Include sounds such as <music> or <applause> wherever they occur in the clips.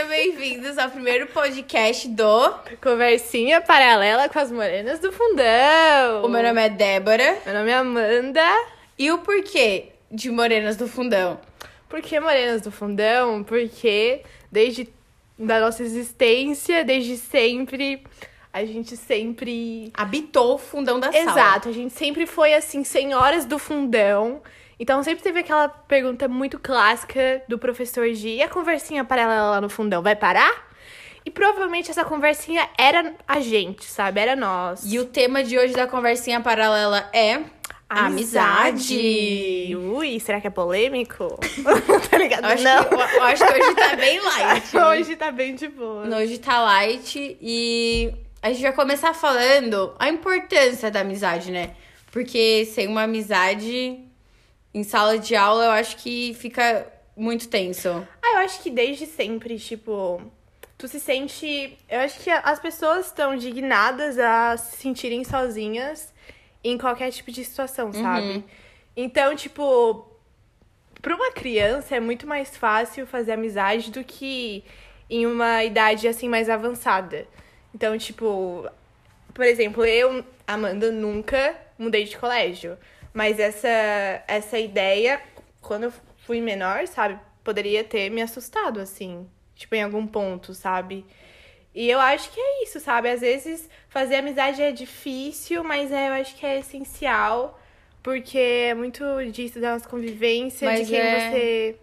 Sejam bem-vindos ao primeiro podcast do. Conversinha paralela com as morenas do fundão. O meu nome é Débora. Meu nome é Amanda. E o porquê de Morenas do Fundão? Por que morenas do fundão? Porque desde da nossa existência, desde sempre, a gente sempre. Habitou o fundão da sala. Exato, a gente sempre foi assim, senhoras do fundão. Então sempre teve aquela pergunta muito clássica do professor G. E a conversinha paralela lá no fundão vai parar? E provavelmente essa conversinha era a gente, sabe? Era nós. E o tema de hoje da conversinha paralela é. Amizade. Ui, será que é polêmico? <laughs> <laughs> tá ligado? Eu acho, Não. que, eu, eu acho que hoje tá bem light. <laughs> Hoje tá bem de boa. Hoje tá light e a gente vai começar falando a importância da amizade, né? Porque sem uma amizade em sala de aula, eu acho que fica muito tenso. Ah, eu acho que desde sempre, tipo, tu se sente. Eu acho que as pessoas estão dignadas a se sentirem sozinhas em qualquer tipo de situação, sabe? Então, tipo, pra uma criança é muito mais fácil fazer amizade do que em uma idade assim mais avançada. Então, tipo, por exemplo, eu, Amanda, nunca mudei de colégio. Mas essa, essa ideia, quando eu fui menor, sabe, poderia ter me assustado, assim. Tipo, em algum ponto, sabe? E eu acho que é isso, sabe? Às vezes fazer amizade é difícil, mas é, eu acho que é essencial. Porque é muito disso da nossa convivência, Mas de quem é- você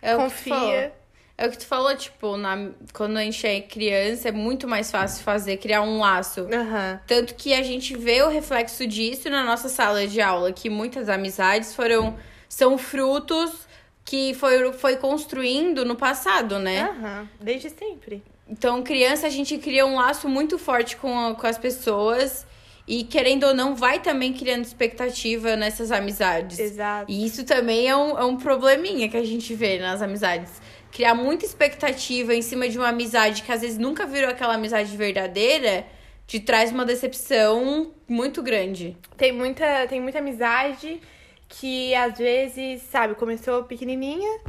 É confia. É o que tu falou, tipo, na, quando a gente é criança, é muito mais fácil fazer, criar um laço. Aham. Tanto que a gente vê o reflexo disso na nossa sala de aula, que muitas amizades foram são frutos que foi, foi construindo no passado, né? Aham. Desde sempre. Então, criança, a gente cria um laço muito forte com, a- com as pessoas. E, querendo ou não, vai também criando expectativa nessas amizades. Exato. E isso também é um, é um probleminha que a gente vê nas amizades. Criar muita expectativa em cima de uma amizade que às vezes nunca virou aquela amizade verdadeira, te traz uma decepção muito grande. Tem muita, tem muita amizade que às vezes, sabe, começou pequenininha,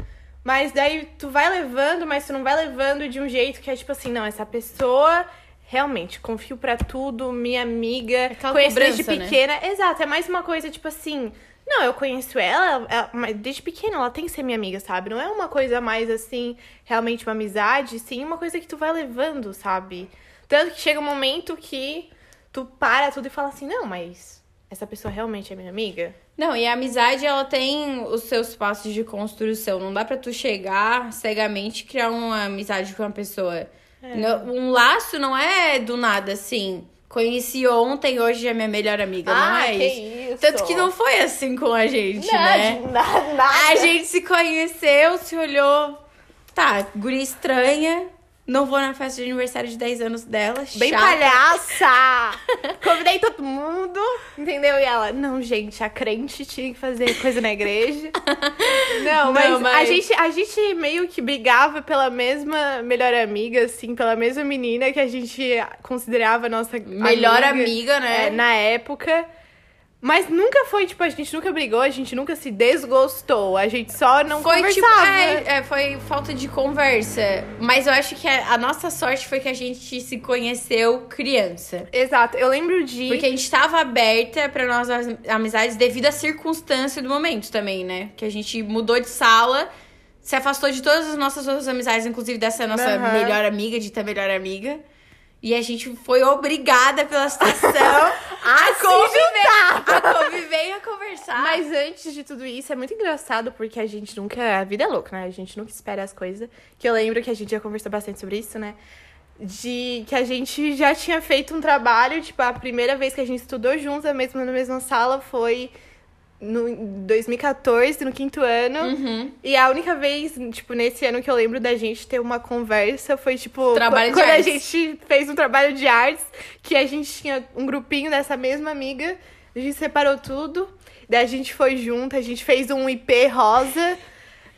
mas daí tu vai levando, mas tu não vai levando de um jeito que é tipo assim, não, essa pessoa realmente confio pra tudo, minha amiga, Aquela conheço desde né? pequena. Exato, é mais uma coisa tipo assim, não, eu conheço ela, ela- mas desde pequena ela tem que ser minha amiga, sabe? Não é uma coisa mais assim, realmente uma amizade, sim, uma coisa que tu vai levando, sabe? Tanto que chega um momento que tu para tudo e fala assim, não, mas essa pessoa realmente é minha amiga? Não, e a amizade, ela tem os seus passos de construção. Não dá pra tu chegar cegamente e criar uma amizade com uma pessoa. Não- Um laço não é do nada, assim. Conheci ontem, hoje é minha melhor amiga. não Ah, é que isso. isso. Tanto que não foi assim com a gente, Não, né? de na- nada. A gente se conheceu, se olhou. Tá, guria estranha. Não vou na festa de aniversário de 10 anos dela. Bem chata. palhaça! <laughs> Convidei todo mundo, entendeu? E ela, não, gente, a crente tinha que fazer coisa na igreja. <laughs> Não, mas, Não, mas- A, gente, a gente meio que brigava pela mesma melhor amiga, assim, pela mesma menina que a gente considerava nossa Melhor amiga, né? é, na época. Mas nunca foi, tipo, a gente nunca brigou, a gente nunca se desgostou. A gente só não Foi tipo, conversava. é, é, foi falta de conversa. Mas eu acho que a, a nossa sorte foi que a gente se conheceu criança. Exato, eu lembro de... Porque a gente tava aberta pra nossas amizades devido à circunstância do momento também, né? Que a gente mudou de sala, se afastou de todas as nossas outras amizades, inclusive dessa nossa Aham. melhor amiga, dita melhor amiga. E a gente foi obrigada pela situação <laughs> a conviver, a conviver e a conversar. Mas antes de tudo isso, é muito engraçado porque a gente nunca. A vida é louca, né? A gente nunca espera as coisas. Que eu lembro que a gente já conversou bastante sobre isso, né? De que a gente já tinha feito um trabalho, tipo, a primeira vez que a gente estudou juntos, a mesma, na mesma sala, foi no em 2014, no quinto ano. Uhum. E a única vez, tipo, nesse ano que eu lembro da gente ter uma conversa foi, tipo, Trabalho quando a artes. gente fez um trabalho de artes, que a gente tinha um grupinho dessa mesma amiga, a gente separou tudo, daí a gente foi junto, a gente fez um IP rosa,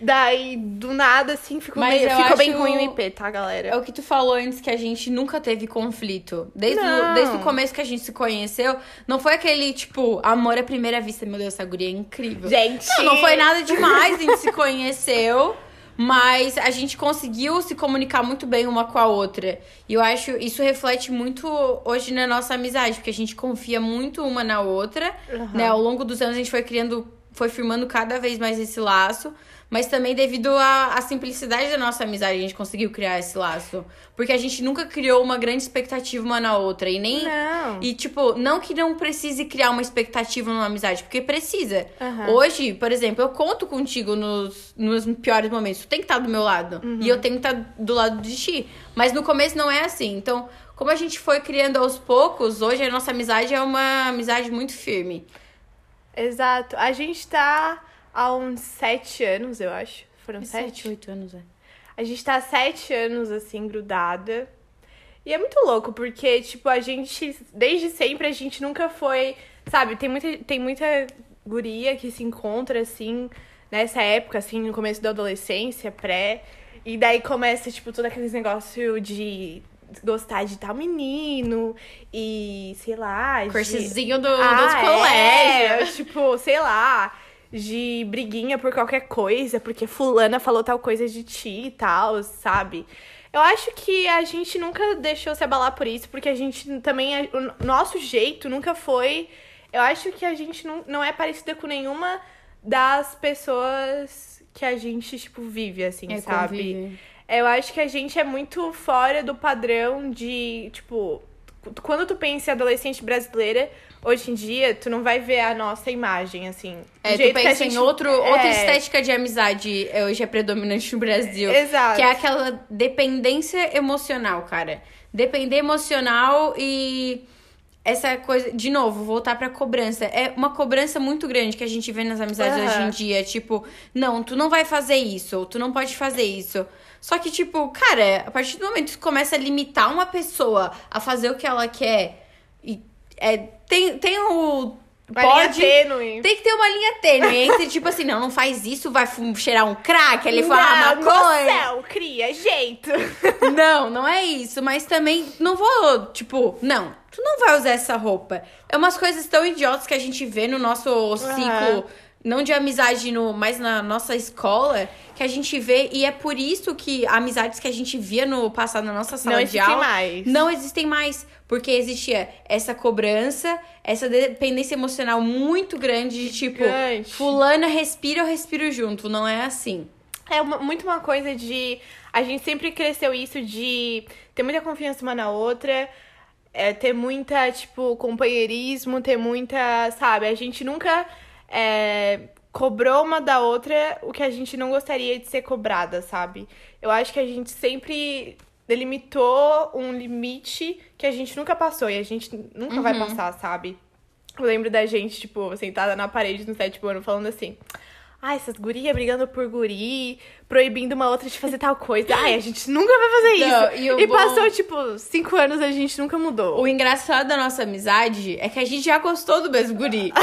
daí do nada, assim, ficou, Mas meio, ficou bem ruim o IP, tá, É galera? o que tu falou antes, que a gente nunca teve conflito. Desde, o, desde o começo que a gente se conheceu, não foi aquele, tipo, amor à primeira vista. Meu Deus, essa guria é incrível. Gente! Não, não foi nada demais, a gente se conheceu. Mas a gente conseguiu se comunicar muito bem uma com a outra. E eu acho isso reflete muito hoje na nossa amizade, porque a gente confia muito uma na outra, Uhum. né? Ao longo dos anos a gente foi criando, foi firmando cada vez mais esse laço. Mas também devido à, à simplicidade da nossa amizade, a gente conseguiu criar esse laço. Porque a gente nunca criou uma grande expectativa uma na outra. E nem. Não. E, tipo, não que não precise criar uma expectativa numa amizade, porque precisa. Aham. Hoje, por exemplo, eu conto contigo nos, nos piores momentos. Tu tem que estar do meu lado. Uhum. E eu tenho que estar do lado de ti. Mas no começo não é assim. Então, como a gente foi criando aos poucos, hoje a nossa amizade é uma amizade muito firme. Exato. A gente tá há uns sete anos, eu acho. Foram sete? oito anos, é. A gente tá há sete anos, assim, grudada. E é muito louco, porque, tipo, a gente, desde sempre, a gente nunca foi. Sabe, tem muita, tem muita guria que se encontra, assim, nessa época, assim, no começo da adolescência, pré. E daí começa, tipo, todo aqueles negócio de gostar de tal menino e, sei lá, de... Cursezinho do, Ah, dos colégios. é, tipo, sei lá, de briguinha por qualquer coisa, porque fulana falou tal coisa de ti e tal, sabe? Eu acho que a gente nunca deixou se abalar por isso, porque a gente também. O nosso jeito nunca foi. Eu acho que a gente não, não é parecida com nenhuma das pessoas que a gente, tipo, vive, assim, É, sabe? convive. Eu acho que a gente é muito fora do padrão de, tipo, quando tu pensa em adolescente brasileira, hoje em dia, tu não vai ver a nossa imagem, assim. É, tu pensa em gente- outro, outra É, estética de amizade é, hoje é predominante no Brasil. Exato. Que é aquela dependência emocional, cara. Depender emocional e essa coisa, de novo, voltar pra cobrança. É uma cobrança muito grande que a gente vê nas amizades Aham. hoje em dia. Tipo, não, tu não vai fazer isso, ou tu não pode fazer isso. Só que, tipo, cara, a partir do momento que começa a limitar uma pessoa a fazer o que ela quer, e é, tem, tem o. Uma linha Pode. tênue. Tem que ter uma linha tênue entre, tipo assim, não, não faz isso, vai cheirar um crack, ele fala Não, no maconha. céu, cria jeito. <laughs> Não, não é isso. Mas também não vou, tipo, não, tu não vai usar essa roupa. É umas coisas tão idiotas que a gente vê no nosso ciclo, não de amizade, no, mas na nossa escola, que a gente vê. E é por isso que amizades que a gente via no passado na nossa sala Não de existem aula mais. não existem mais. Porque existia essa cobrança, essa dependência emocional muito grande de tipo, Gigante. fulana respira, eu respiro junto. Não é assim. É uma- muito uma coisa de. A gente sempre cresceu isso de ter muita confiança uma na outra, é, ter muita, tipo, companheirismo, ter muita. Sabe? A gente nunca é, cobrou uma da outra o que a gente não gostaria de ser cobrada, sabe? Eu acho que a gente sempre delimitou um limite que a gente nunca passou e a gente nunca vai passar, sabe? Eu lembro da gente, tipo, sentada na parede no sétimo ano falando assim. Ai, essas gurias brigando por guri, proibindo uma outra de fazer tal coisa. Ai, a gente nunca vai fazer isso. Não, e o e bom- passou, tipo, cinco anos a gente nunca mudou. O engraçado da nossa amizade é que a gente já gostou do mesmo guri.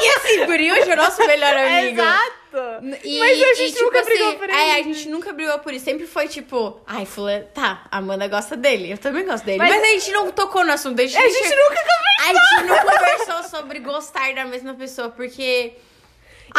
e esse guri hoje é o nosso melhor <laughs> amigo. Exato! E- Mas a e, gente tipo nunca assim, brigou por É, a gente nunca brigou por isso. Sempre foi tipo, ai, fulano, tá, a Amanda gosta dele, eu também gosto dele. Mas- Mas, a gente não tocou no assunto. A gente, A gente nunca conversou. A gente não conversou sobre gostar da mesma pessoa, porque.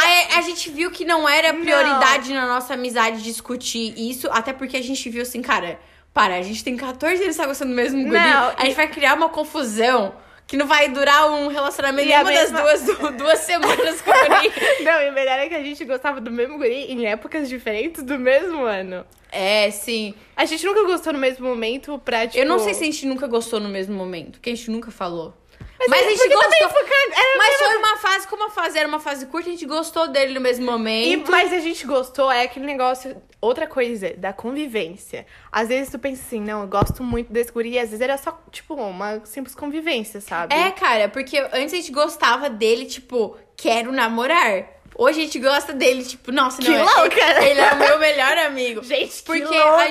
A, a gente viu que não era prioridade na nossa amizade discutir isso, até porque a gente viu assim, cara, para, a gente tem 14 anos tá gostando do mesmo guri. Não, a gente vai criar uma confusão que não vai durar um relacionamento E a nenhuma mesma- das duas, du- duas semanas com o <laughs> guri. Não, e o melhor é que a gente gostava do mesmo guri em épocas diferentes do mesmo ano. É, sim. A gente nunca gostou no mesmo momento pra, tipo... Eu não sei se a gente nunca gostou no mesmo momento, porque a gente nunca falou. Mas, Mas, é a gente gostou. era Mas foi uma fase, como a fase era uma fase curta, a gente gostou dele no mesmo E, momento. mas a gente gostou, é aquele negócio. Outra coisa, da convivência. Às vezes tu pensa assim, não, eu gosto muito desse guri, e às vezes era só, tipo, uma simples convivência, sabe? É, cara, porque antes a gente gostava dele, tipo, quero namorar. Hoje a gente gosta dele, tipo, nossa, Que não, é- louca! ele é o meu melhor amigo. <laughs> Gente, que Porque louca! a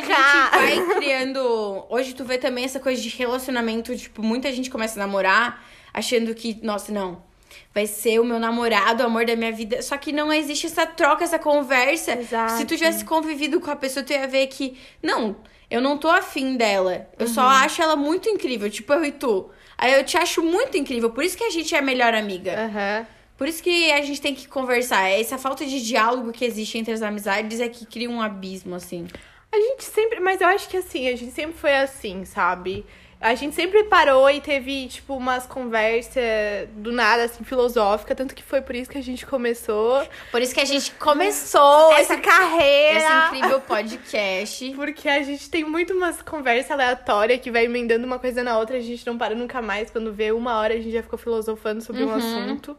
gente vai criando. Hoje tu vê também essa coisa de relacionamento, tipo, muita gente começa a namorar achando que, nossa, não. Vai ser o meu namorado, o amor da minha vida. Só que não existe essa troca, essa conversa. Exato. Se tu tivesse convivido com a pessoa, tu ia ver que, não, eu não tô afim dela. Eu só Uhum. acho ela muito incrível, tipo eu e tu. Aí eu te acho muito incrível, por isso que a gente é a melhor amiga. Aham. Por isso que a gente tem que conversar. Essa falta de diálogo que existe entre as amizades é que cria um abismo, assim. A gente sempre. Mas eu acho que assim, a gente sempre foi assim, sabe? A gente sempre parou e teve, tipo, umas conversas do nada, assim, filosófica. Tanto que foi por isso que a gente começou. Por isso que a gente começou essa esse, carreira. esse incrível podcast. <laughs> Porque a gente tem muito umas conversas aleatórias que vai emendando uma coisa na outra, a gente não para nunca mais. Quando vê uma hora, a gente já ficou filosofando sobre um assunto.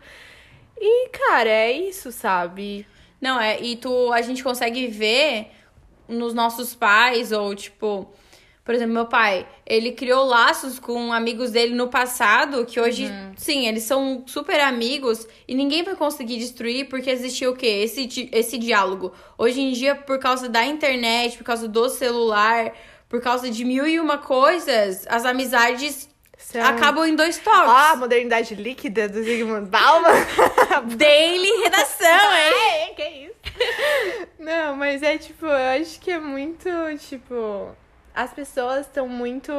E, cara, é isso, sabe? Não, é, e tu, a gente consegue ver nos nossos pais, ou tipo, por exemplo, meu pai, ele criou laços com amigos dele no passado, que hoje, sim, eles são super amigos e ninguém vai conseguir destruir porque existia o quê? Esse, esse diálogo. Hoje em dia, por causa da internet, por causa do celular, por causa de mil e uma coisas, as amizades São- acabam em dois toques. Ó, a modernidade líquida do Zygmunt Bauman. <laughs> Daily redação, <laughs> hein? É, que isso? Não, mas é tipo, eu acho que é muito, tipo, as pessoas estão muito,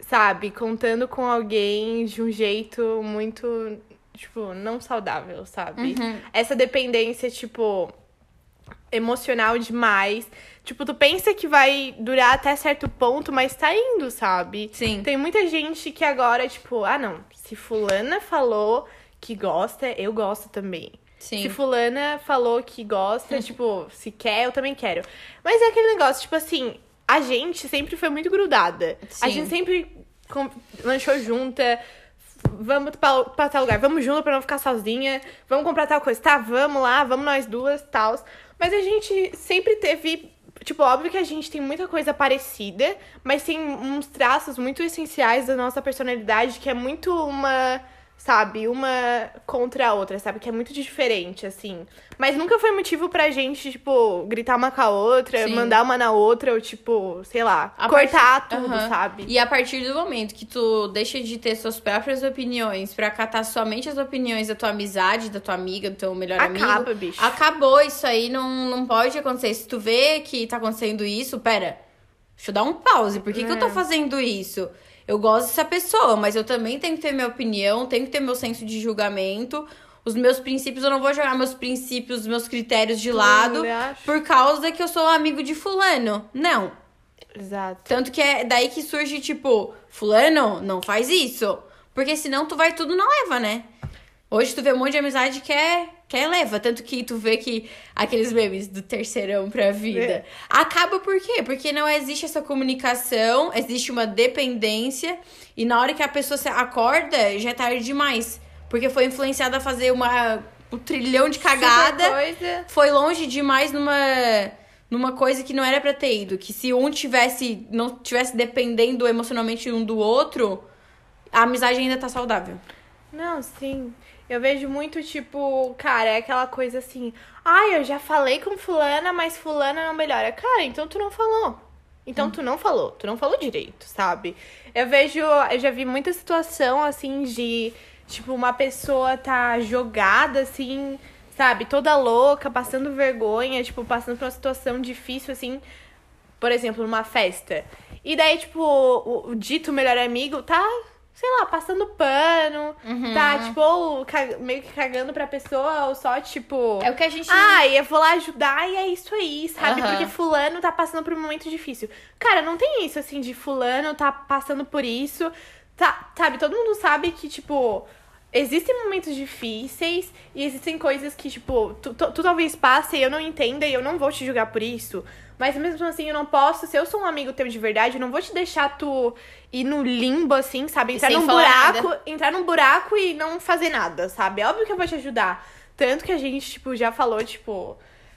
sabe, contando com alguém de um jeito muito, tipo, não saudável, sabe? Essa dependência, tipo, emocional demais. Tipo, tu pensa que vai durar até certo ponto, mas tá indo, sabe? Sim. Tem muita gente que agora, tipo, ah, não, se fulana falou que gosta, eu gosto também. Sim. Se fulana falou que gosta, tipo, se quer, eu também quero. Mas é aquele negócio, tipo assim, a gente sempre foi muito grudada. A Sim. gente sempre lanchou junta. Vamos pra, pra tal lugar, vamos junto pra não ficar sozinha. Vamos comprar tal coisa, tá? Vamos lá, vamos nós duas, tal. Mas a gente sempre teve. Tipo, óbvio que a gente tem muita coisa parecida, mas tem uns traços muito essenciais da nossa personalidade que é muito uma sabe? Uma contra a outra, sabe? Que é muito diferente, assim. Mas nunca foi motivo pra gente, tipo, gritar uma com a outra, Sim. mandar uma na outra, ou, tipo, sei lá, A cortar tudo, Aham. sabe? E a partir do momento que tu deixa de ter suas próprias opiniões pra acatar somente as opiniões da tua amizade, da tua amiga, do teu melhor Acaba, amigo. bicho. Acabou isso aí, não, não pode acontecer. Se tu vê que tá acontecendo isso, pera, deixa eu dar um pause. Por que, que eu tô É. fazendo isso? Eu gosto dessa pessoa, mas eu também tenho que ter minha opinião, tenho que ter meu senso de julgamento. Os meus princípios, eu não vou jogar meus princípios, meus critérios de lado eu acho. por causa que eu sou amigo de fulano. Não. Exato. Tanto que é daí que surge, tipo, fulano, não faz isso. Porque senão tu vai tudo na leva, né? Hoje tu vê um monte de amizade que é, que é leva. Tanto que tu vê que aqueles memes do terceirão pra vida. É. Acaba por quê? Porque não existe essa comunicação, existe uma dependência. E na hora que a pessoa se acorda, já é tarde demais. Porque foi influenciada a fazer uma, um trilhão de cagada foi longe demais numa numa coisa que não era pra ter ido, que se um tivesse não tivesse dependendo emocionalmente um do outro, a amizade ainda tá saudável. Não, sim. Eu vejo muito, tipo, cara, é aquela coisa assim, ai, eu já falei com fulana, mas fulana não melhora. Cara, então tu não falou. Então tu não falou, tu não falou direito, sabe? Eu vejo, eu já vi muita situação assim de, tipo, uma pessoa tá jogada assim, sabe, toda louca, passando vergonha, tipo, passando por uma situação difícil assim, por exemplo, numa festa. E daí, tipo, o, o dito melhor amigo tá, sei lá, passando pano, tá, tipo, ou meio que cagando pra pessoa, ou só, tipo. É o que a gente Ai, eu vou lá ajudar e é isso aí, sabe? Aham. Porque fulano tá passando por um momento difícil. Cara, não tem isso, assim, de fulano tá passando por isso. Tá, sabe, todo mundo sabe que, tipo, existem momentos difíceis e existem coisas que, tipo, tu, tu, tu talvez passe e eu não entenda e eu não vou te julgar por isso. Mas mesmo assim, eu não posso, se eu sou um amigo teu de verdade, eu não vou te deixar tu ir no limbo, assim, sabe? Entrar num buraco, entrar num buraco e não fazer nada, sabe? É óbvio que eu vou te ajudar. Tanto que a gente, tipo, já falou, tipo,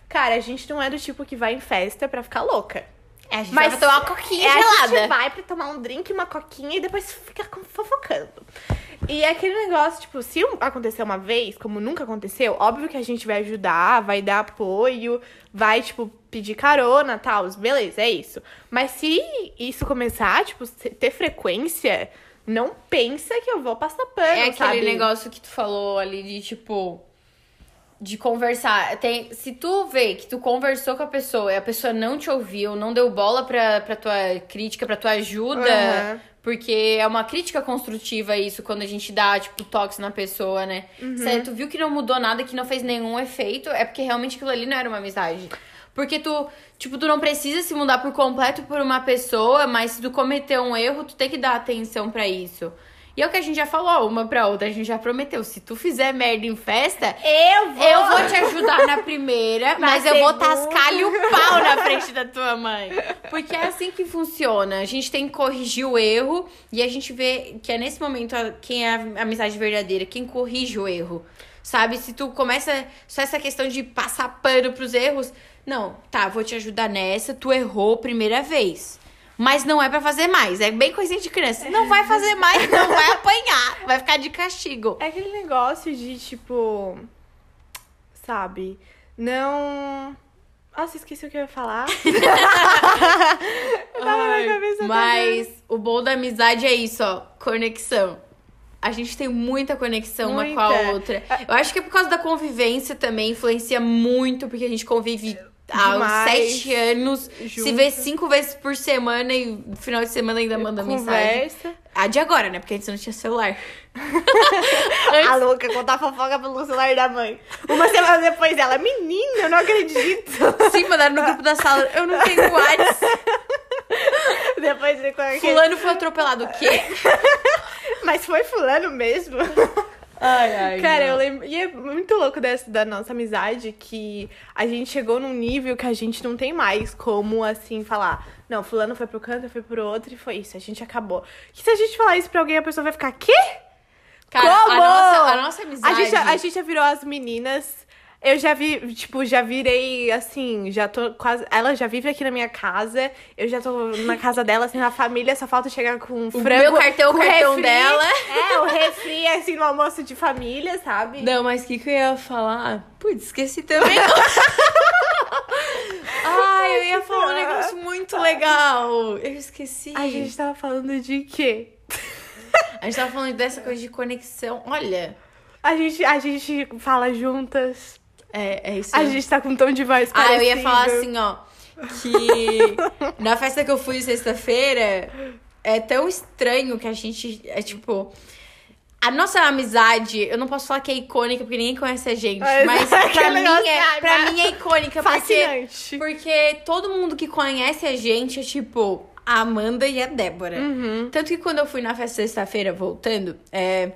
cara, a gente não é do tipo que vai em festa pra ficar louca. É, a gente Mas vai tomar uma coquinha é, A gelada. gente vai pra tomar um drink, uma coquinha e depois fica fofocando. E é aquele negócio, tipo, se acontecer uma vez, como nunca aconteceu, óbvio que a gente vai ajudar, vai dar apoio, vai, tipo, pedir carona, tal, beleza, é isso. Mas se isso começar, tipo, se- ter frequência, não pensa que eu vou passar pano, É aquele sabe? negócio que tu falou ali de tipo. De conversar. Tem, se tu vê que tu conversou com a pessoa e a pessoa não te ouviu, não deu bola pra, pra tua crítica, pra tua ajuda, Aham. Porque é uma crítica construtiva isso, quando a gente dá, tipo, toques na pessoa, né? Uhum. Certo? Viu que não mudou nada, que não fez nenhum efeito, é porque realmente aquilo ali não era uma amizade. Porque tu, tipo, tu não precisa se mudar por completo por uma pessoa, mas se tu cometer um erro, tu tem que dar atenção pra isso. E é o que a gente já falou, uma pra outra, a gente já prometeu. Se tu fizer merda em festa, Eu vou! eu vou te ajudar na primeira, Na <laughs> mas eu vou segunda. tascar-lhe o pau na frente da tua mãe. Porque é assim que funciona. A gente tem que corrigir o erro e a gente vê que é nesse momento quem é a amizade verdadeira, quem corrige o erro. Sabe? Se tu começa só essa questão de passar pano pros erros, não, tá, vou te ajudar nessa, tu errou primeira vez. Mas não é pra fazer mais, é bem coisinha de criança. Não vai fazer mais, <laughs> não vai apanhar, vai ficar de castigo. É aquele negócio de, tipo. Sabe? Não. Nossa, esqueci o que eu ia falar. <laughs> eu tava na Ai, cabeça mas o bom da amizade é isso, ó, conexão. A gente tem muita conexão uma com a Muita. outra. Eu acho que é por causa da convivência também, influencia muito, porque a gente convive há uns Demais. sete anos, se vê cinco vezes por semana e no final de semana ainda manda mensagem. Conversa. A de agora, né? Porque antes não tinha celular. <laughs> A louca contar fofoca pelo celular da mãe. Uma semana depois ela, menina, eu não acredito. Sim, mandaram no grupo da sala. Eu não tenho <laughs> WhatsApp. Depois de qualquer... Fulano foi atropelado. O quê? <laughs> Mas foi fulano mesmo. Ai, ai. Cara, eu lembro. E é muito louco dessa, da nossa amizade que a gente chegou num nível que a gente não tem mais como, assim, falar. Não, fulano foi pro canto, fui pro outro e foi isso. A gente acabou. Que se a gente falar isso pra alguém, a pessoa vai ficar, quê? Cara, Como? A nossa, a nossa A amizade. gente, a gente já virou as meninas. Eu já vi, tipo, já virei assim, já tô quase. Ela já vive aqui na minha casa. Eu já tô na casa dela, assim, na família, só falta chegar com frango. meu cartão, o cartão refri. dela. É, o refri, assim, no almoço de família, sabe? Não, mas o que, que eu ia falar? Putz, esqueci também. <laughs> Ai, eu ia falar um negócio muito legal. Eu esqueci. A gente tava falando de quê? A gente tava falando dessa coisa de conexão. Olha. A gente, a gente fala juntas. É, é isso. A gente tá com um tom de voz Ah, eu parecido. ia falar assim, ó. Que na festa que eu fui sexta-feira, é tão estranho que a gente. É tipo. A nossa amizade, eu não posso falar que é icônica, porque ninguém conhece a gente. É, Mas <laughs> pra aquele mim, é, pra mas- mim é icônica, porque. Fascinante. Porque todo mundo que conhece a gente é tipo a Amanda e a Débora. Uhum. Tanto que quando eu fui na festa sexta-feira, voltando, é,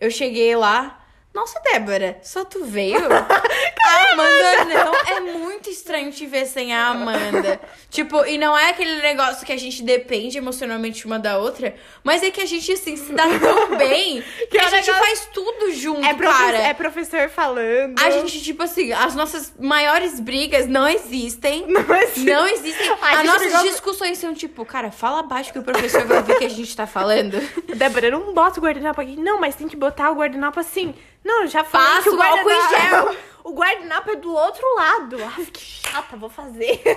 eu cheguei lá. Nossa, Débora, só tu veio? <laughs> a Amanda não. É muito estranho te ver sem a Amanda. tipo, e não é aquele negócio que a gente depende emocionalmente uma da outra, mas é que a gente, assim, se dá tão <laughs> bem que, é a um gente negócio- faz tudo junto, É, cara. é professor falando. A gente, tipo assim, as nossas maiores brigas não existem. <laughs> Não existe. Não existem. A As nossas brigou- discussões são tipo, cara, fala baixo que o professor vai ouvir o que a gente tá falando. Débora, eu não boto o guardanapo aqui. Não, mas tem que botar o guardanapo assim. Não, já falei que o álcool em guardanapo... O guardanapo é do outro lado. Ai, que chata, vou fazer. <laughs>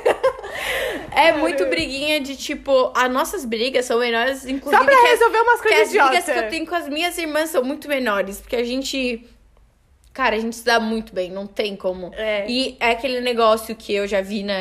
É muito briguinha de tipo, as nossas brigas são menores, inclusive. Só pra que as- resolver umas que coisas as brigas idiotas. que eu tenho com as minhas irmãs são muito menores, porque a gente. Cara, a gente se dá muito bem, não tem como. É. E é aquele negócio que eu já vi na.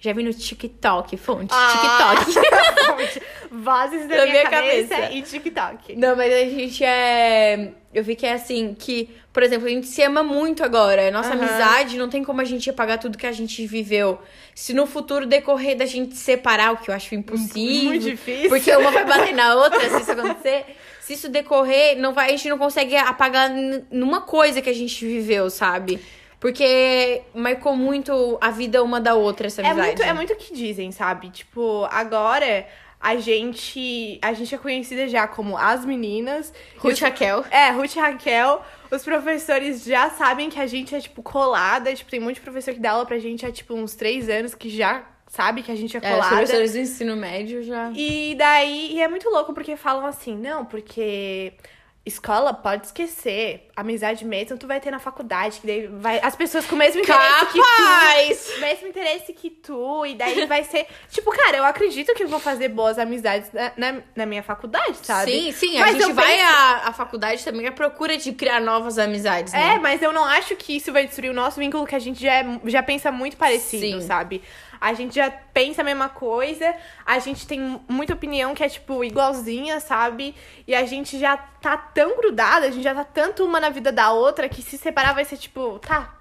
Já vi no TikTok, fonte. Ah. TikTok. <laughs> Vozes da Da minha, minha cabeça, cabeça. e TikTok. Não, mas a gente é. Eu vi que é assim, que, por exemplo, a gente se ama muito agora. Nossa Aham. amizade não tem como a gente apagar tudo que a gente viveu. Se no futuro decorrer da gente separar, o que eu acho impossível. Muito difícil. Porque uma vai bater na outra, se isso acontecer. Se isso decorrer, não vai, a gente não consegue apagar numa coisa que a gente viveu, sabe? Porque marcou muito a vida uma da outra, essa É amizade. muito, é muito o que dizem, sabe? Tipo, agora a gente, a gente é conhecida já como as meninas. Ruth Raquel. É, Ruth e Raquel. Os professores já sabem que a gente é, tipo, colada. Tipo, tem muito professor que dá aula pra gente há, tipo, uns três anos que já sabe que a gente é É, os colada. professores do ensino médio já. E daí, e é muito louco porque falam assim, não, porque escola pode esquecer, amizade mesmo tu vai ter na faculdade, que daí vai as pessoas com o mesmo interesse que Capaz! tu, mesmo interesse que tu, e daí vai ser, tipo, cara, eu acredito que eu vou fazer boas amizades na, na, na minha faculdade, sabe? Sim, sim, a Mas gente eu vai à, faculdade também à procura de criar novas amizades, né? É, mas eu não acho que isso vai destruir o nosso vínculo, que a gente já, é- já pensa muito parecido, Sim. sabe? A gente já pensa a mesma coisa, a gente tem muita opinião que é, tipo, igualzinha, sabe? E a gente já tá tão grudada, a gente já tá tanto uma na vida da outra que se separar vai ser tipo, tá.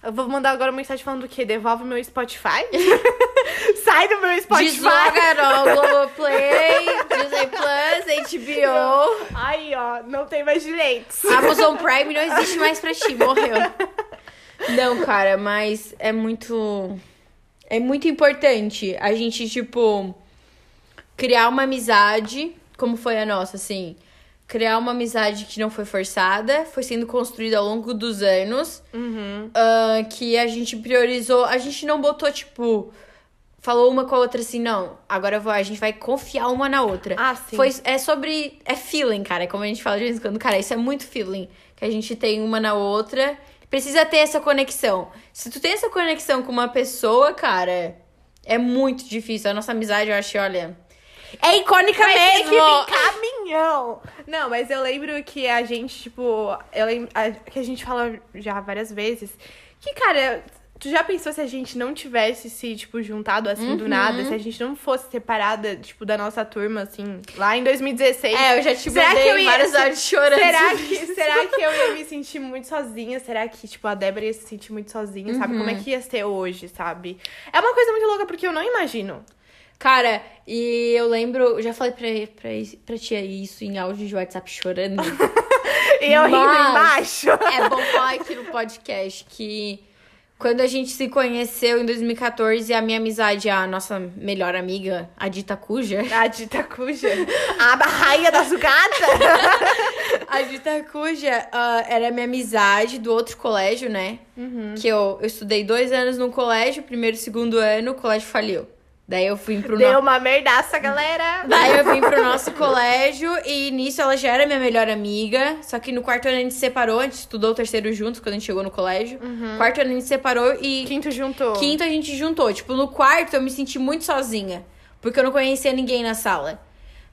Eu vou mandar agora uma mensagem falando o quê? Devolve meu Spotify? <laughs> Sai do meu Spotify! Desloga o <laughs> Globoplay, Disney Plus, HBO. Aí, ó, não tem mais direitos. Amazon Prime não existe mais pra ti, morreu. <laughs> Não, cara, mas é muito. É muito importante a gente, tipo, criar uma amizade, como foi a nossa, assim. Criar uma amizade que não foi forçada, foi sendo construída ao longo dos anos. Uhum. ah, que a gente priorizou. A gente não botou, tipo. Falou uma com a outra assim, não, agora vou, a gente vai confiar uma na outra. Ah, sim. Foi, é sobre. É feeling, cara. Como a gente fala de vez em quando. Cara, isso é muito feeling. Que a gente tem uma na outra. Precisa ter essa conexão. Se tu tem essa conexão com uma pessoa, cara, é muito difícil. A nossa amizade, eu acho, olha. É icônica ter mesmo! que caminhão! <laughs> Não, mas eu lembro que a gente, tipo, eu lembro, a- que a gente fala já várias vezes, que, cara, tu já pensou se a gente não tivesse se, tipo, juntado assim do Uhum. nada, se a gente não fosse separada, tipo, da nossa turma, assim, lá em 2016? É, eu já te Será que eu ia- vários áudios chorando. Será que, será que eu ia me sentir muito sozinha? Será que, tipo, a Débora ia se sentir muito sozinha, sabe? Como é Uhum. que ia ser hoje, sabe? É uma coisa muito louca, porque eu não imagino. Cara, e eu lembro, eu já falei pra, pra, pra tia isso em áudio de WhatsApp chorando. <laughs> E eu rindo Mas- embaixo. é bom falar aqui no podcast que quando a gente se conheceu em 2014, a minha amizade, a nossa melhor amiga, a Dita Cuja. A dita cuja. <laughs> A rainha da sucata. <laughs> A Dita Cuja ah, era minha amizade do outro colégio, né? Que eu, eu estudei dois anos no colégio, primeiro e segundo ano, o colégio faliu. Daí eu fui pro Deu no- uma merdaça, galera. Daí eu vim pro nosso colégio e nisso ela já era minha melhor amiga. Só que no quarto ano a gente se separou, a gente estudou o terceiro juntos quando a gente chegou no colégio. Quarto ano a gente se separou e Quinto juntou. quinto a gente juntou. Tipo, no quarto eu me senti muito sozinha. Porque eu não conhecia ninguém na sala.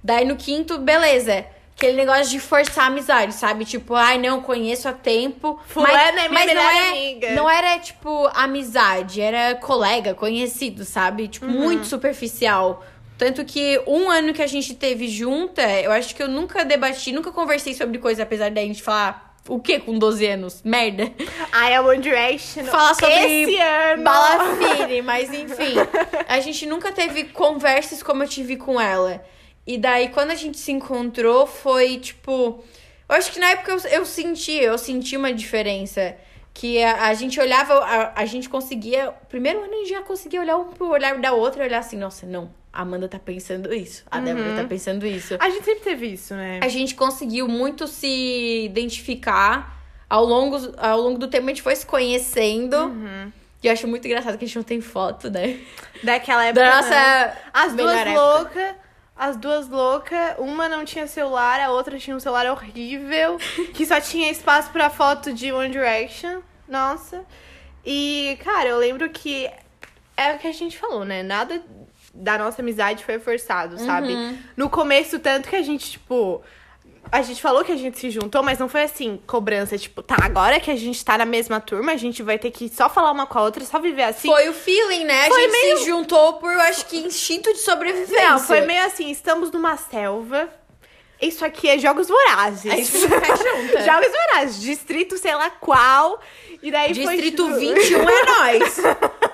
Daí no quinto, beleza. Aquele negócio de forçar a amizade, sabe? Tipo, ai, não, conheço há tempo. Fulana é minha mas melhor não é, amiga. Não era, tipo, amizade. Era colega, conhecido, sabe? Tipo, muito superficial. Tanto que um ano que a gente teve junta, eu acho que eu nunca debati, nunca conversei sobre coisa, apesar da gente falar o quê com 12 anos? Merda. I am One Direction. Falar sobre Esse ano. Bala Fine, mas enfim. A gente nunca teve conversas como eu tive com ela. E daí, quando a gente se encontrou, foi tipo. Eu acho que na época eu, eu senti, eu senti uma diferença. Que a, a gente olhava, a, a gente conseguia. Primeiro ano a gente já conseguia olhar um pro olhar da outra e olhar assim, nossa, não, a Amanda tá pensando isso. A Débora tá pensando isso. A gente sempre teve isso, né? A gente conseguiu muito se identificar. Ao longo, ao longo do tempo a gente foi se conhecendo. Uhum. E eu acho muito engraçado que a gente não tem foto, né? Daquela época. Da nossa As duas loucas. As duas loucas, uma não tinha celular, a outra tinha um celular horrível, que só tinha espaço pra foto de One Direction. Nossa. E, cara, eu lembro que é o que a gente falou, né? Nada da nossa amizade foi forçado, sabe? Uhum. No começo, tanto que a gente, tipo. A gente falou que a gente se juntou, mas não foi assim, cobrança, tipo, tá, agora que a gente tá na mesma turma, a gente vai ter que só falar uma com a outra, só viver assim. Foi o feeling, né? A Foi gente meio- se juntou por, eu acho que, instinto de sobrevivência. Não, foi meio assim, estamos numa selva. Isso aqui é Jogos Vorazes. Você fica <laughs> junta. Jogos Vorazes, distrito sei lá qual. E daí Distrito foi, tipo, 21 é nós. <laughs>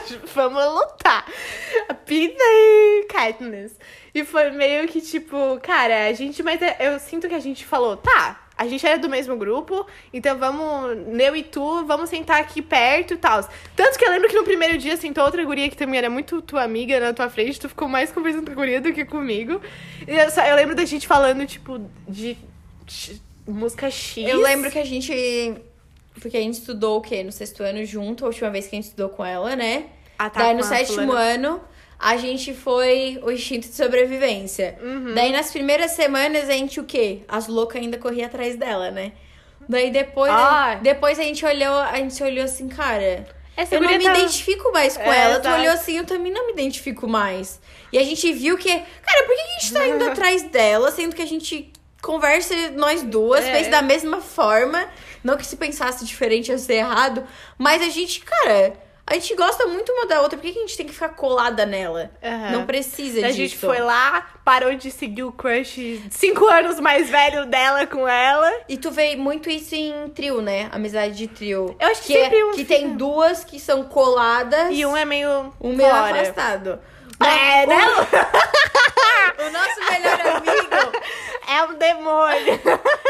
<laughs> Vamos lutar. Pita e Katniss. E foi meio que tipo, cara, a gente. Mas é- eu sinto que a gente falou, tá. A gente era do mesmo grupo, então vamos, eu e tu, vamos sentar aqui perto e tal. Tanto que eu lembro que no primeiro dia sentou outra guria que também era muito tua amiga na tua frente, tu ficou mais conversando com a guria do que comigo. E eu, só, eu lembro da gente falando, tipo, de, de música X. Eu lembro que a gente. Porque a gente estudou o quê? No sexto ano junto, a última vez que a gente estudou com ela, né? Ah, tá, Daí no sétimo fulana. ano, a gente foi o instinto de sobrevivência. Uhum. Daí nas primeiras semanas a gente o quê? As loucas ainda corriam atrás dela, né? Daí depois, Ah. depois a gente olhou, a gente olhou assim, cara. Essa eu não me tá- identifico mais com É, ela. Tu olhou assim, eu também não me identifico mais. E a gente viu que, cara, por que a gente tá indo <laughs> atrás dela, sendo que a gente conversa nós duas, É. fez da mesma forma. Não que se pensasse diferente ia ser errado, mas a gente, cara, A gente gosta muito uma da outra, por que a gente tem que ficar colada nela? Aham. Não precisa A disso. gente foi lá, parou de seguir o crush cinco anos mais velho dela com ela. E tu vê muito isso em trio, né? Amizade de trio. Eu acho que que, sempre é, um que tem duas que são coladas E um é meio. um meio fora. afastado. É, o, né? <laughs> <laughs> o nosso melhor amigo. É um demônio. <laughs>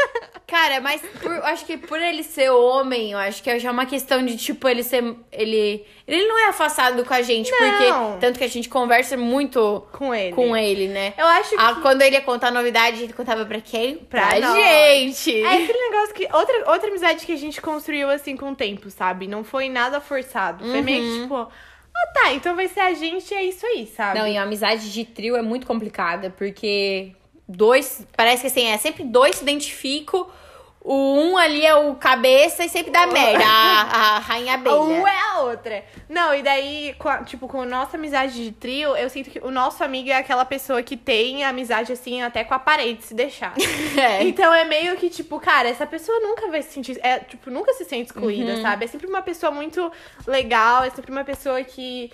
Cara, mas por- eu acho que por ele ser homem, eu acho que é já uma questão de, tipo, ele ser. Ele. Ele não é afastado com a gente, Não. porque. Tanto que a gente conversa muito Com ele. com ele, né? Eu acho que. Ah, quando ele ia contar novidade, ele contava pra quem? Pra Pra, gente. É aquele negócio que. Outra, outra amizade que a gente construiu assim com o tempo, sabe? Não foi nada forçado. Foi meio que tipo. Ah, tá, então vai ser a gente, é isso aí, sabe? Não, e a amizade de trio é muito complicada, porque dois, parece que assim, é sempre dois se identificam, o um ali é o cabeça e sempre dá <laughs> merda, a, a rainha abelha. Uma é a outra. Não, e daí, com a- tipo, com a nossa amizade de trio, eu sinto que o nosso amigo é aquela pessoa que tem amizade, assim, até com a parede, se deixar. <laughs> É. Então é meio que, tipo, cara, essa pessoa nunca vai se sentir. É, tipo, nunca se sente excluída, Uhum. sabe? É sempre uma pessoa muito legal, é sempre uma pessoa que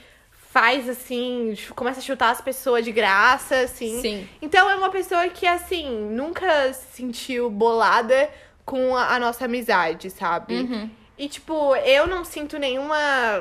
faz assim, começa a chutar as pessoas de graça, assim. Sim. Então é uma pessoa que, assim, nunca se sentiu bolada com a, a nossa amizade, sabe? Uhum. E, tipo, eu não sinto nenhuma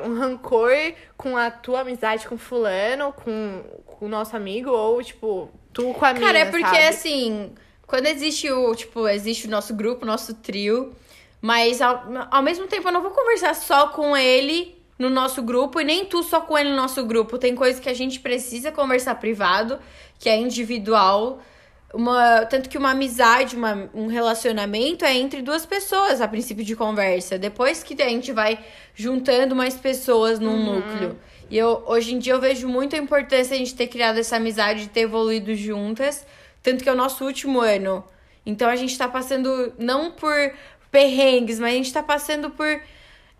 um rancor com a tua amizade com fulano, com, com o nosso amigo, ou, tipo, tu com a minha, Cara, é porque sabe? assim, quando existe o, tipo, existe o nosso grupo, o nosso trio, mas ao, ao mesmo tempo eu não vou conversar só com ele no nosso grupo e nem tu só com ele no nosso grupo. Tem coisas que a gente precisa conversar privado, que é individual. Uma, tanto que uma amizade, uma, um relacionamento é entre duas pessoas a princípio de conversa. Depois que a gente vai juntando mais pessoas num núcleo. E eu, hoje em dia eu vejo muito a importância de a gente ter criado essa amizade, de ter evoluído juntas. Tanto que é o nosso último ano. Então a gente tá passando não por perrengues, mas a gente tá passando por.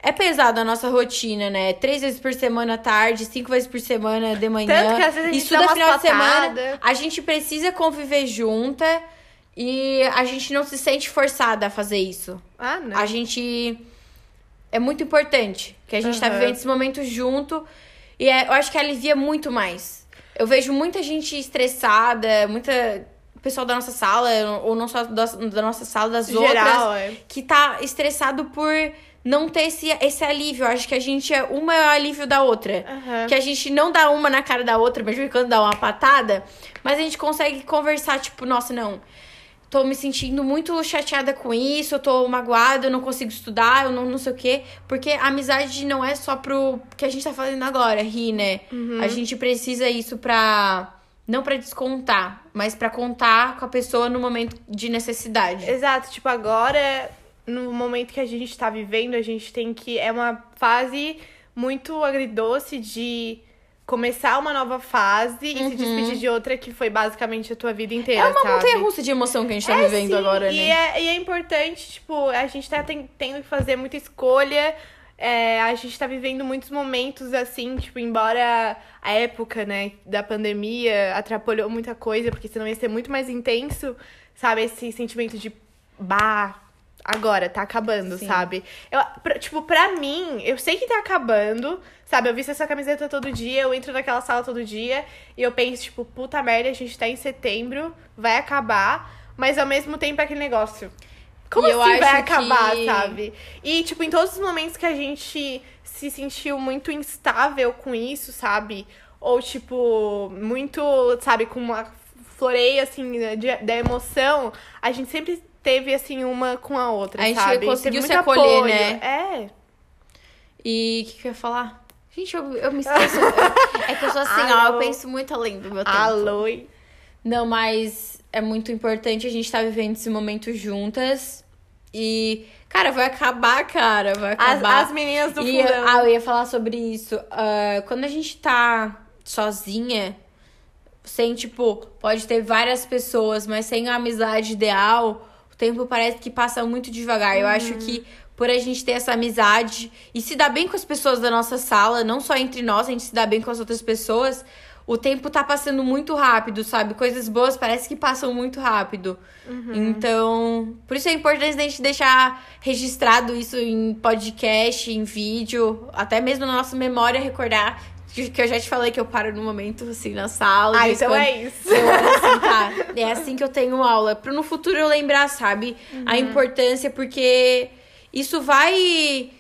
É pesado a nossa rotina, né? Três vezes por semana à tarde, cinco vezes por semana de manhã. Tanto que às vezes a gente Estuda final de semana. A gente precisa conviver junta e a gente não se sente forçada a fazer isso. Ah, não. A gente. É muito importante que a gente tá Aham. vivendo esse momento junto. E é- eu acho que alivia muito mais. Eu vejo muita gente estressada, muita. Pessoal da nossa sala, ou não só da, da nossa sala, das Geral, outras, é. que tá estressado por não ter esse, esse alívio. Acho que a gente é. Uma é o alívio da outra. Aham. Que a gente não dá uma na cara da outra, em quando dá uma patada, mas a gente consegue conversar, tipo, nossa, não. Tô me sentindo muito chateada com isso, eu tô magoada, eu não consigo estudar, eu não, não sei o quê. Porque a amizade não é só pro que a gente tá fazendo agora, rir, né? A gente precisa isso pra. Não pra descontar, mas pra contar com a pessoa no momento de necessidade. Exato, tipo, agora, no momento que a gente tá vivendo, a gente tem que. É uma fase muito agridoce de começar uma nova fase e se despedir de outra que foi basicamente a tua vida inteira. Uhum. É uma sabe? montanha russa de emoção que a gente tá É, vivendo sim, agora, e né? É, e é importante, tipo, a gente tá ten- tendo que fazer muita escolha. É, a gente tá vivendo muitos momentos assim, tipo, embora a época, né, da pandemia atrapalhou muita coisa, porque senão ia ser muito mais intenso, sabe? Esse sentimento de bah, agora, tá acabando, Sim. sabe? Eu, pra- tipo, pra mim, eu sei que tá acabando, sabe? Eu visto essa camiseta todo dia, eu entro naquela sala todo dia e eu penso, tipo, puta merda, a gente tá em setembro, vai acabar, mas ao mesmo tempo é aquele negócio. Como E assim vai acabar, que- sabe? E, tipo, em todos os momentos que a gente se sentiu muito instável com isso, sabe? Ou, tipo, muito, sabe, com uma floreia, assim, de, da emoção, a gente sempre teve, assim, uma com a outra, A gente sabe? conseguiu se acolher, apoio. né? É. E o que, que eu ia falar? Gente, eu, eu me esqueço. <laughs> é que eu sou assim, ó, Alô? eu penso muito além do meu tempo. Alô. Não, mas é muito importante a gente estar vivendo esse momento juntas. E, cara, vai acabar, cara. Vai As, acabar. as meninas do e, fundão. ah, eu ia falar sobre isso. Ah, quando a gente tá sozinha, sem, tipo, pode ter várias pessoas, mas sem a amizade ideal, o tempo parece que passa muito devagar. Eu acho que por a gente ter essa amizade e se dar bem com as pessoas da nossa sala, não só entre nós, a gente se dá bem com as outras pessoas, o tempo tá passando muito rápido, sabe? Coisas boas parece que passam muito rápido. Uhum. Então, por isso é importante a gente deixar registrado isso em podcast, em vídeo, até mesmo na nossa memória recordar que eu já te falei que eu paro no momento, assim, na sala. Ah, então é isso. eu assim, tá, é assim que eu tenho aula. Pra no futuro eu lembrar, sabe? A importância, porque isso vai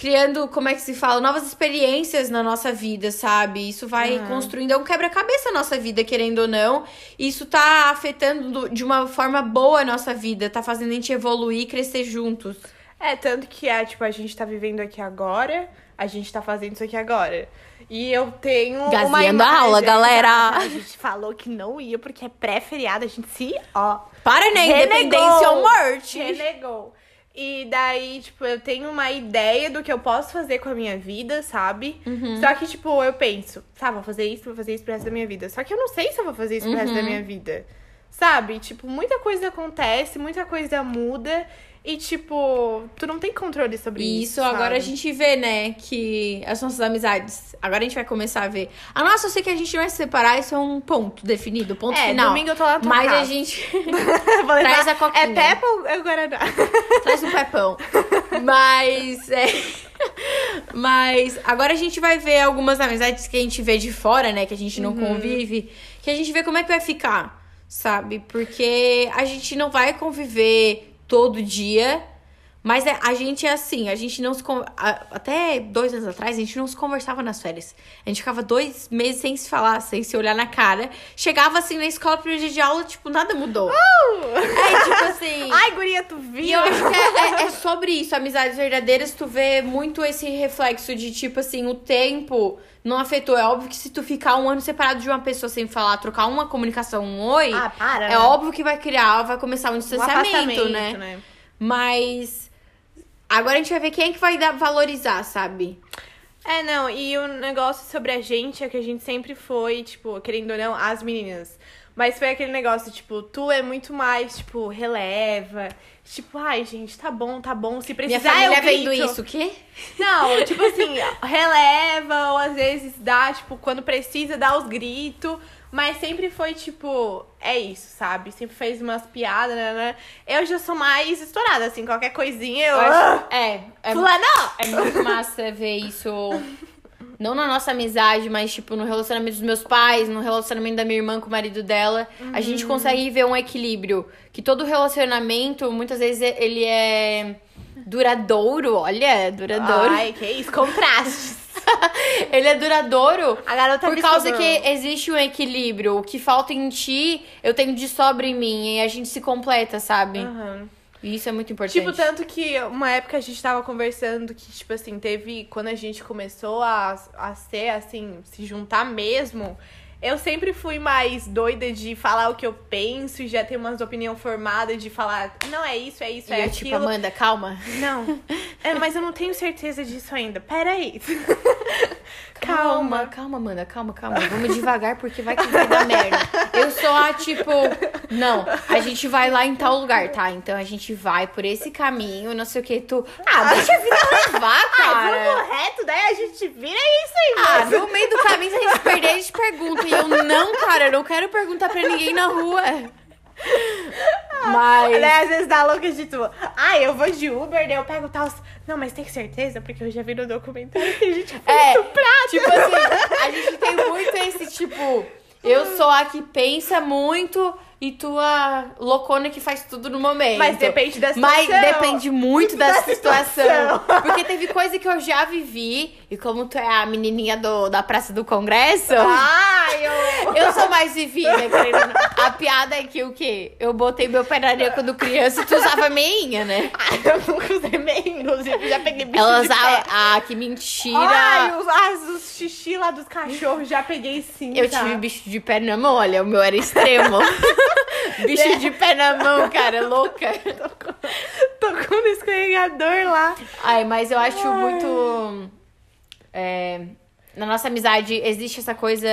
criando, como é que se fala, novas experiências na nossa vida, sabe? Isso vai construindo, é um quebra-cabeça na nossa vida, querendo ou não. Isso tá afetando do- de uma forma boa a nossa vida, tá fazendo a gente evoluir e crescer juntos. É, tanto que é, tipo, a gente tá vivendo aqui agora, a gente tá fazendo isso aqui agora. E eu tenho uma Gazeando a imagem... aula, galera. A gente falou que não ia porque é pré-feriado, a gente se, ó, Para, né? renegou. Independência ou morte. Renegou. E daí, tipo, eu tenho uma ideia do que eu posso fazer com a minha vida, sabe? Uhum. Só que, tipo, eu penso, tá, vou fazer isso, vou fazer isso pro resto da minha vida. Só que eu não sei se eu vou fazer isso pro resto Uhum. da minha vida. Sabe? Tipo, muita coisa acontece, muita coisa muda. E, tipo, tu não tem controle sobre isso. isso agora a sabe? gente vê, né? Que as nossas amizades. Agora a gente vai começar a ver. A nossa, eu sei que a gente vai se separar, isso é um ponto definido, ponto É, final. domingo eu tô lá na tua Mas a casa. gente <laughs> <laughs> Vou levar- traz a coquinha. É Peppa ou é Guaraná? <laughs> traz um pepão. Mas é. Mas agora a gente vai ver algumas amizades que a gente vê de fora, né? Que a gente não convive. Que a gente vê como é que vai ficar, sabe? Porque a gente não vai conviver todo dia. Mas é- a gente é assim, a gente não se. Até dois anos atrás, a gente não se conversava nas férias. A gente ficava dois meses sem se falar, sem se olhar na cara. Chegava assim na escola, primeiro dia de aula, tipo, nada mudou. É tipo assim. <laughs> Ai, guria, tu E viu? eu acho que é, é- é sobre isso, amizades verdadeiras, tu vê muito esse reflexo de tipo assim, o tempo não afetou. É óbvio que se tu ficar um ano separado de uma pessoa sem falar, trocar uma comunicação, um oi, Ah, para, é né? óbvio que vai criar, vai começar um Um distanciamento, afastamento, né? Mas agora a gente vai ver quem é que vai dar, valorizar, sabe? É, não, e o negócio sobre a gente é que a gente sempre foi, tipo, querendo ou não, as meninas. Mas foi aquele negócio, tipo, tu é muito mais, tipo, releva. Tipo, ai, gente, tá bom, tá bom. Se Minha precisar, família eu vendo isso, o quê? Não, <laughs> tipo assim, releva, ou às vezes dá, tipo, quando precisa, dá os gritos. Mas sempre foi, tipo, é isso, sabe? Sempre fez umas piadas, né? né? Eu já sou mais estourada, assim, qualquer coisinha eu. Eu acho- é, é Fulano! É muito massa ver isso. Não na nossa amizade, mas, tipo, no relacionamento dos meus pais, no relacionamento da minha irmã com o marido dela. A gente consegue ver um equilíbrio. Que todo relacionamento, muitas vezes, ele é duradouro. Olha, duradouro. Ai, que isso, contrastes. <laughs> ele é duradouro A garota por causa que existe um equilíbrio. O que falta em ti, eu tenho de sobra em mim. E a gente se completa, sabe? E isso é muito importante. Tipo, tanto que uma época a gente tava conversando que, tipo assim, teve. Quando a gente começou a, a ser, assim, se juntar mesmo, eu sempre fui mais doida de falar o que eu penso e já ter umas opinião formada de falar, não é isso, é isso, E é eu, tipo, aquilo. Amanda, calma. Não. <laughs> É, mas eu não tenho certeza disso ainda. Peraí. <laughs> Calma, calma, Amanda, calma, calma. Vamos devagar porque vai que vai dar merda. Eu sou a tipo, não, a gente vai lá em tal lugar, tá? Então a gente vai por esse caminho, não sei o que. Tu, ah, deixa a vida levar, <laughs> Ah, cara. vamos reto, daí a gente vira é isso aí, Ah, no meio do caminho, se a gente perder, a gente pergunta. E eu, não, cara, eu não quero perguntar pra ninguém na rua. Mas. Daí às vezes dá louca de tu. Ah, eu vou de Uber, daí eu pego tal. Não, mas tem certeza? Porque eu já vi no documentário que a gente foi É, estuprado. tipo assim, a gente tem muito esse tipo. Eu sou a que pensa muito e tu a loucona que faz tudo no momento. Mas depende da Mas situação. depende muito da, da situação. situação. Porque teve coisa que eu já vivi. E como tu é a menininha do, da Praça do Congresso, Ai, eu... eu sou mais vivida, querendo. A piada é que o quê? Eu botei meu pé na areia quando criança e tu usava meinha, né? Ai, eu nunca usei meio, inclusive, já peguei bicho Ela de usava. pé. Ah, que mentira! Ai, os, as, os xixi lá dos cachorros, já peguei sim, Eu tá? tive bicho de pé na mão, olha, o meu era extremo. <laughs> <laughs> bicho de pé na mão, cara, louca. <laughs> Tô com um escorregador lá. Ai, mas eu acho muito. é, na nossa amizade existe essa coisa.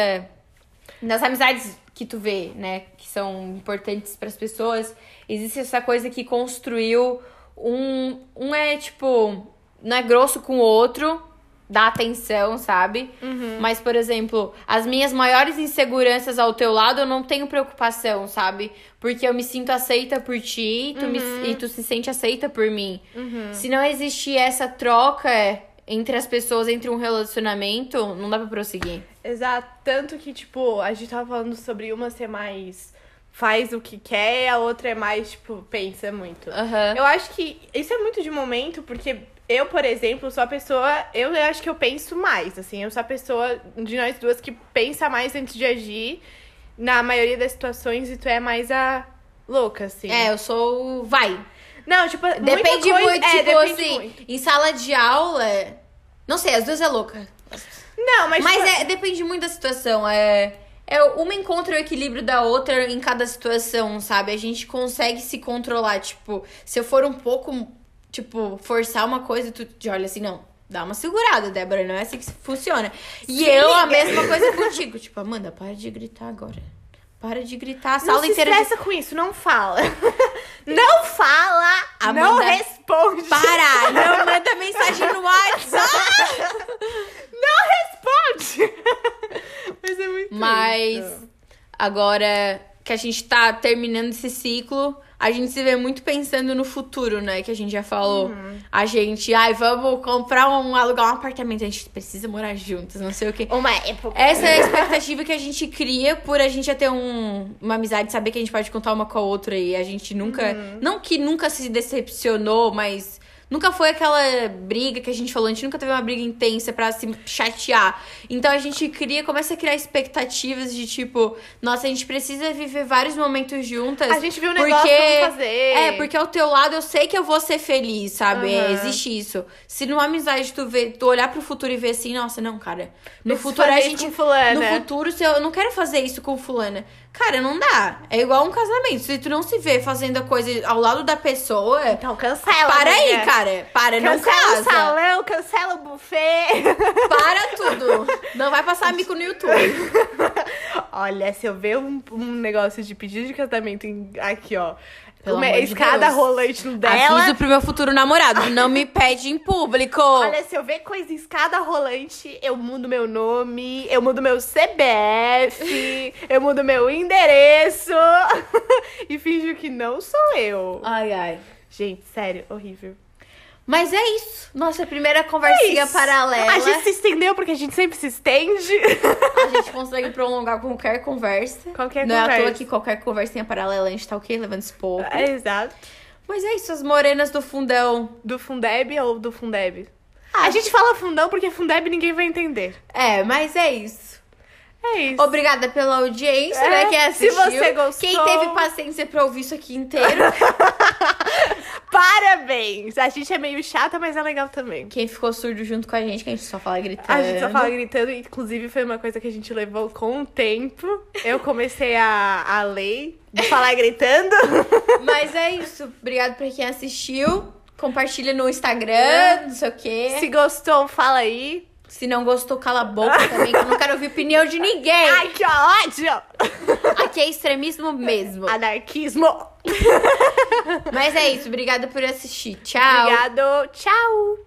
Nas amizades que tu vê, né, que são importantes pras pessoas, existe essa coisa que construiu um. Um é tipo. Não é grosso com o outro. Dar atenção, sabe? Uhum. Mas, por exemplo, as minhas maiores inseguranças ao teu lado, eu não tenho preocupação, sabe? Porque eu me sinto aceita por ti e tu, me- Uhum. e tu se sente aceita por mim. Se não existir essa troca entre as pessoas, entre um relacionamento, não dá pra prosseguir. Exato. Tanto que, tipo, a gente tava falando sobre uma ser mais faz o que quer, a outra é mais, tipo, pensa muito. Aham. Eu acho que isso é muito de momento, porque eu, por exemplo, sou a pessoa. Eu acho que eu penso mais, assim. Eu sou a pessoa de nós duas que pensa mais antes de agir na maioria das situações e tu é mais a louca, assim. É, eu sou. o Vai. Não, tipo, Depende coisa- muito, é, tipo depende assim, muito. em sala de aula. Não sei, as duas é louca. Não, mas. Mas tipo, é, depende muito da situação. É, é uma encontra o equilíbrio da outra em cada situação, sabe? A gente consegue se controlar. Tipo, se eu for um pouco, tipo, forçar uma coisa, tu te olha assim, não. Dá uma segurada, Débora, não é assim que funciona. E eu, a mesma coisa contigo. Tipo, Amanda, para de gritar agora. Para de gritar a Não sala se inteira. de- estressa com isso, não fala. <laughs> não fala, não Amanda, responde. Para! <laughs> Não manda mensagem no WhatsApp! <laughs> Não responde. Mas é muito Mas agora que a gente tá terminando esse ciclo, a gente se vê muito pensando no futuro, né? Que a gente já falou. Uhum. A gente, ai, vamos comprar um, alugar um apartamento. A gente precisa morar juntos, não sei o quê. Uma época. Essa é a expectativa que a gente cria por a gente já ter um, uma amizade, saber que a gente pode contar uma com a outra e a gente nunca. Uhum. Não que nunca se decepcionou, mas. Nunca foi aquela briga que a gente falou, a gente nunca teve uma briga intensa pra se chatear. Então a gente cria, começa a criar expectativas de tipo, nossa, a gente precisa viver vários momentos juntas. A gente viu um negócio, vamos fazer. É, porque ao teu lado eu sei que eu vou ser feliz, sabe? É, Aham. existe isso. Se numa amizade tu, vê, tu olhar pro futuro e ver assim, nossa, não, cara. No Preciso futuro a gente. com fulana. No futuro, se eu, eu não quero fazer isso com fulana. Cara, não dá. É igual um casamento. Se tu não se vê fazendo a coisa ao lado da pessoa. Então cancela. para aí, cara. Para, não Cancela o casa. salão, cancela o buffet. <laughs> Para tudo. Não vai passar mico no YouTube. <laughs> Olha, se eu ver um, um negócio de pedido de casamento em- aqui, ó. Pelo uma amor de escada rolante no dela. Aviso pro meu futuro namorado. Não me pede em público. Olha, se eu ver coisa em escada rolante, eu mudo meu nome, eu mudo meu CBF, <laughs> eu mudo meu endereço <laughs> e finjo que não sou eu. Ai, ai. Gente, sério, horrível. Mas é isso. Nossa primeira conversinha Isso. paralela. A gente se estendeu porque a gente sempre se estende. A <laughs> gente consegue prolongar qualquer conversa. Qualquer Não é à conversa. toa que qualquer conversinha paralela a gente tá o quê? Levando esporro. É, exato. Mas é isso, as morenas do fundão. Do Fundeb ou do Fundeb? Ah, a gente fala fundão porque Fundeb ninguém vai entender. É, mas é isso. É isso. Obrigada pela audiência, É, né? Quem se assistiu. você gostou- Quem teve paciência pra ouvir isso aqui inteiro. <laughs> Parabéns! A gente é meio chata, mas é legal também. Quem ficou surdo junto com a gente, que a gente só fala gritando. A gente só fala gritando, inclusive foi uma coisa que a gente levou com o tempo. Eu comecei a, a lei de falar gritando. <laughs> Mas é isso. Obrigada pra quem assistiu. Compartilha no Instagram, não sei o quê. Se gostou, fala aí. Se não gostou, cala a boca também, que eu não quero ouvir opinião de ninguém. Ai, que ódio! Aqui é extremismo mesmo. Anarquismo. Mas é isso. Obrigada por assistir. Tchau. Obrigado. Tchau.